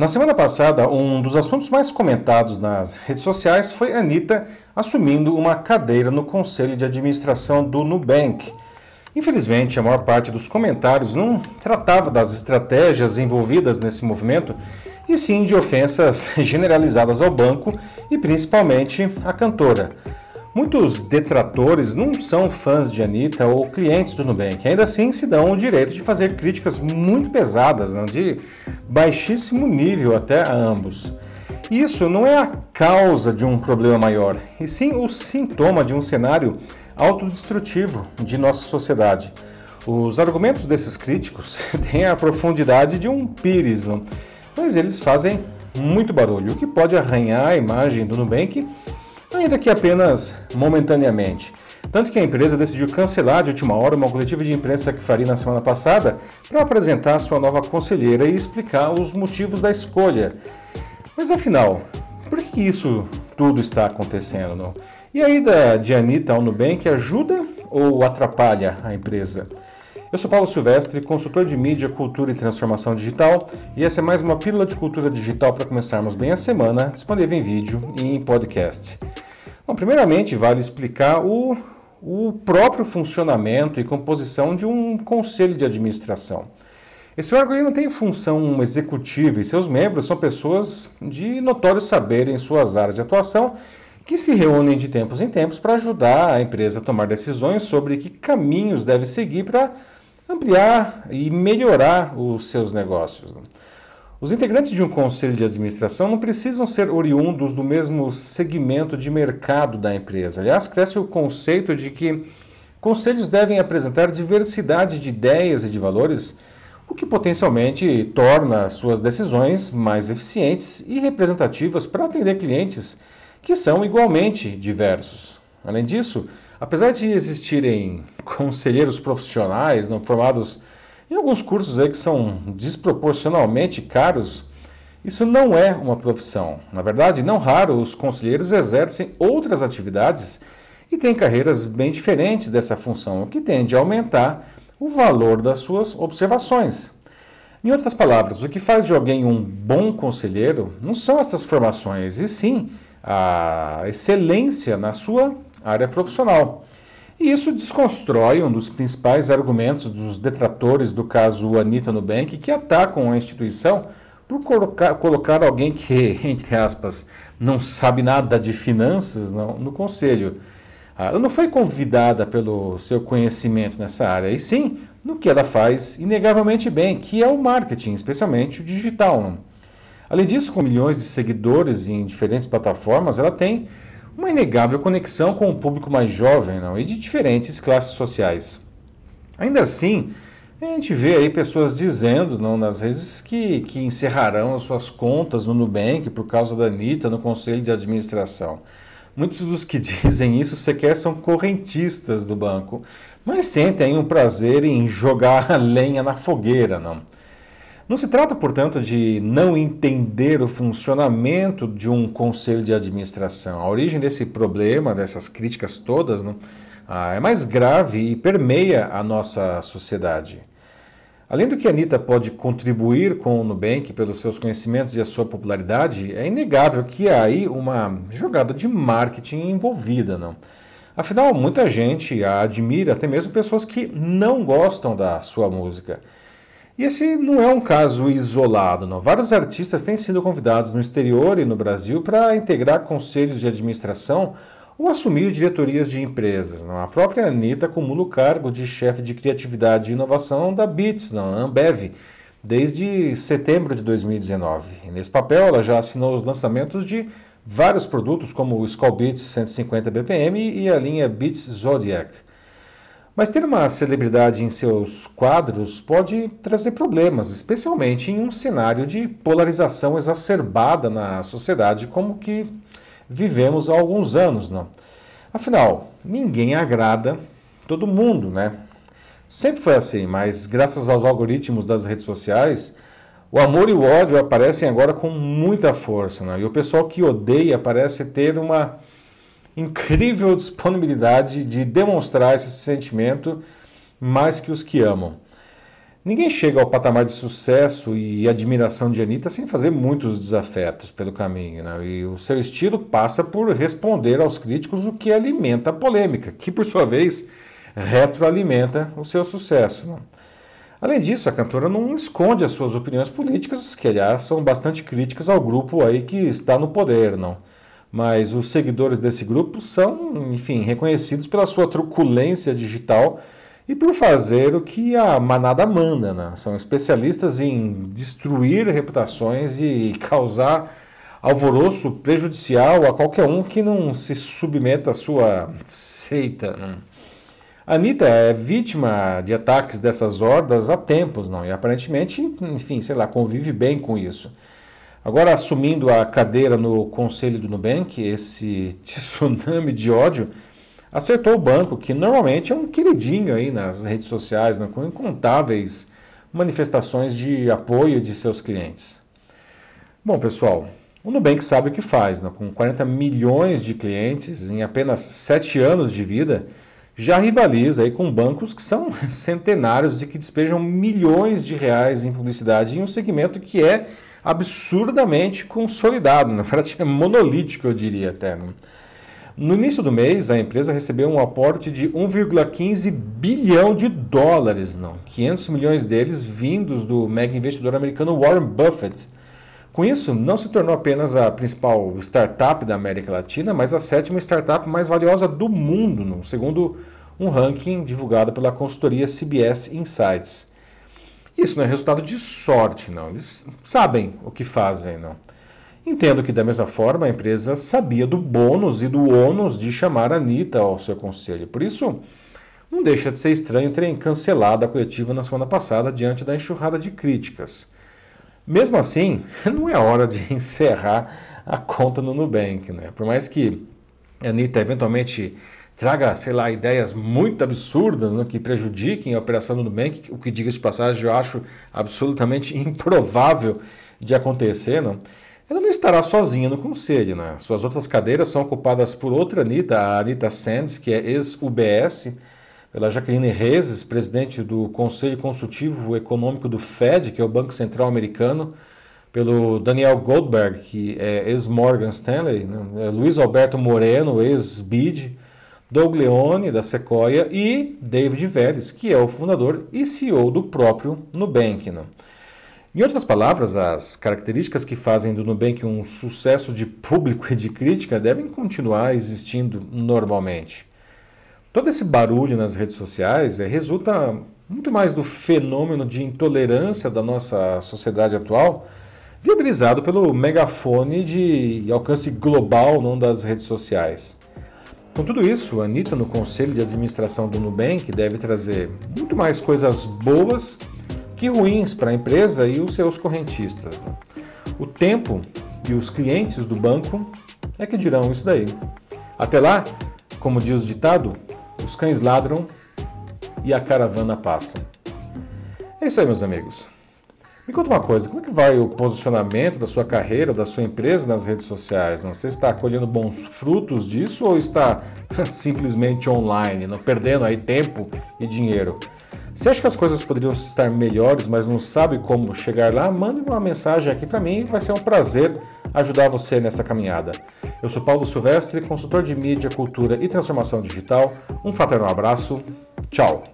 Na semana passada, um dos assuntos mais comentados nas redes sociais foi Anitta assumindo uma cadeira no conselho de administração do Nubank. Infelizmente, a maior parte dos comentários não tratava das estratégias envolvidas nesse movimento, e sim de ofensas generalizadas ao banco e principalmente à cantora. Muitos detratores não são fãs de Anitta ou clientes do Nubank, ainda assim se dão o direito de fazer críticas muito pesadas, não? de baixíssimo nível até a ambos. Isso não é a causa de um problema maior, e sim o sintoma de um cenário autodestrutivo de nossa sociedade. Os argumentos desses críticos têm a profundidade de um pires, não? mas eles fazem muito barulho, o que pode arranhar a imagem do Nubank ainda que apenas momentaneamente. Tanto que a empresa decidiu cancelar de última hora uma coletiva de imprensa que faria na semana passada para apresentar sua nova conselheira e explicar os motivos da escolha. Mas afinal, por que isso tudo está acontecendo? Não? E a ida de Anitta ao Nubank ajuda ou atrapalha a empresa? Eu sou Paulo Silvestre, consultor de mídia, cultura e transformação digital, e essa é mais uma pílula de cultura digital para começarmos bem a semana, disponível em vídeo e em podcast. Bom, primeiramente, vale explicar o, o próprio funcionamento e composição de um conselho de administração. Esse órgão não tem função executiva e seus membros são pessoas de notório saber em suas áreas de atuação que se reúnem de tempos em tempos para ajudar a empresa a tomar decisões sobre que caminhos deve seguir para ampliar e melhorar os seus negócios. Os integrantes de um conselho de administração não precisam ser oriundos do mesmo segmento de mercado da empresa. Aliás, cresce o conceito de que conselhos devem apresentar diversidade de ideias e de valores, o que potencialmente torna suas decisões mais eficientes e representativas para atender clientes que são igualmente diversos. Além disso, apesar de existirem conselheiros profissionais não formados e alguns cursos aí que são desproporcionalmente caros, isso não é uma profissão. Na verdade, não raro os conselheiros exercem outras atividades e têm carreiras bem diferentes dessa função, o que tende a aumentar o valor das suas observações. Em outras palavras, o que faz de alguém um bom conselheiro não são essas formações, e sim a excelência na sua área profissional. E isso desconstrói um dos principais argumentos dos detratores do caso Anitta Nubank, que atacam a instituição por colocar, colocar alguém que, entre aspas, não sabe nada de finanças não, no conselho. Ah, ela não foi convidada pelo seu conhecimento nessa área, e sim no que ela faz inegavelmente bem, que é o marketing, especialmente o digital. Além disso, com milhões de seguidores em diferentes plataformas, ela tem uma inegável conexão com o público mais jovem não? e de diferentes classes sociais. Ainda assim, a gente vê aí pessoas dizendo não, nas redes que, que encerrarão as suas contas no Nubank por causa da Anitta no conselho de administração. Muitos dos que dizem isso sequer são correntistas do banco, mas sentem um prazer em jogar a lenha na fogueira, não? Não se trata, portanto, de não entender o funcionamento de um conselho de administração. A origem desse problema, dessas críticas todas, não, ah, é mais grave e permeia a nossa sociedade. Além do que a Anitta pode contribuir com o Nubank pelos seus conhecimentos e a sua popularidade, é inegável que há aí uma jogada de marketing envolvida. Não? Afinal, muita gente a admira, até mesmo pessoas que não gostam da sua música. E esse não é um caso isolado, não. Vários artistas têm sido convidados no exterior e no Brasil para integrar conselhos de administração ou assumir diretorias de empresas. Não? A própria Anitta acumula o cargo de chefe de criatividade e inovação da Beats, não, Ambev, desde setembro de 2019. E nesse papel, ela já assinou os lançamentos de vários produtos, como o Skull Beats 150 BPM e a linha Beats Zodiac. Mas ter uma celebridade em seus quadros pode trazer problemas, especialmente em um cenário de polarização exacerbada na sociedade como que vivemos há alguns anos, não? Afinal, ninguém agrada todo mundo, né? Sempre foi assim, mas graças aos algoritmos das redes sociais, o amor e o ódio aparecem agora com muita força, né? E o pessoal que odeia parece ter uma incrível disponibilidade de demonstrar esse sentimento mais que os que amam. Ninguém chega ao patamar de sucesso e admiração de Anitta sem fazer muitos desafetos pelo caminho. Né? E o seu estilo passa por responder aos críticos, o que alimenta a polêmica, que por sua vez retroalimenta o seu sucesso. Né? Além disso, a cantora não esconde as suas opiniões políticas, que aliás são bastante críticas ao grupo aí que está no poder, não. Mas os seguidores desse grupo são, enfim, reconhecidos pela sua truculência digital e por fazer o que a manada manda. Né? São especialistas em destruir reputações e causar alvoroço prejudicial a qualquer um que não se submeta à sua seita. Né? Anitta é vítima de ataques dessas hordas há tempos, não? E aparentemente, enfim, sei lá, convive bem com isso. Agora, assumindo a cadeira no conselho do Nubank, esse tsunami de ódio acertou o banco, que normalmente é um queridinho aí nas redes sociais, né, com incontáveis manifestações de apoio de seus clientes. Bom, pessoal, o Nubank sabe o que faz, né? com 40 milhões de clientes em apenas 7 anos de vida, já rivaliza aí com bancos que são centenários e que despejam milhões de reais em publicidade em um segmento que é absurdamente consolidado, né? praticamente monolítico, eu diria até. Né? No início do mês, a empresa recebeu um aporte de 1,15 bilhão de dólares, não, 500 milhões deles vindos do mega investidor americano Warren Buffett. Com isso, não se tornou apenas a principal startup da América Latina, mas a sétima startup mais valiosa do mundo, não, segundo um ranking divulgado pela consultoria CBS Insights. Isso não é resultado de sorte, não. Eles sabem o que fazem, não. Entendo que, da mesma forma, a empresa sabia do bônus e do ônus de chamar a Anitta ao seu conselho. Por isso, não deixa de ser estranho terem cancelado a coletiva na semana passada diante da enxurrada de críticas. Mesmo assim, não é hora de encerrar a conta no Nubank. Né? Por mais que a Anitta eventualmente traga, sei lá, ideias muito absurdas né, que prejudiquem a operação do Nubank, o que, diga de passagem, eu acho absolutamente improvável de acontecer. Não? ela não estará sozinha no conselho. Né? Suas outras cadeiras são ocupadas por outra Anitta, a Anitta Sands, que é ex-UBS, pela Jaqueline Rezes, presidente do Conselho Consultivo Econômico do Fed, que é o Banco Central Americano, pelo Daniel Goldberg, que é ex-Morgan Stanley, né? É Luiz Alberto Moreno, ex-BID, Doug Leone, da Sequoia, e David Vélez, que é o fundador e CEO do próprio Nubank. Né? Em outras palavras, as características que fazem do Nubank um sucesso de público e de crítica devem continuar existindo normalmente. Todo esse barulho nas redes sociais é, resulta muito mais do fenômeno de intolerância da nossa sociedade atual, viabilizado pelo megafone de alcance global não das redes sociais. Com tudo isso, a Anitta no conselho de administração do Nubank deve trazer muito mais coisas boas que ruins para a empresa e os seus correntistas. Né? O tempo e os clientes do banco é que dirão isso daí. Até lá, como diz o ditado, os cães ladram e a caravana passa. É isso aí, meus amigos. Me conta uma coisa, como é que vai o posicionamento da sua carreira, da sua empresa nas redes sociais? Você está colhendo bons frutos disso ou está simplesmente online, não perdendo aí tempo e dinheiro? Se acha que as coisas poderiam estar melhores, mas não sabe como chegar lá, mande uma mensagem aqui para mim, vai ser um prazer ajudar você nessa caminhada. Eu sou Paulo Silvestre, consultor de mídia, cultura e transformação digital. Um fraternal abraço. Tchau.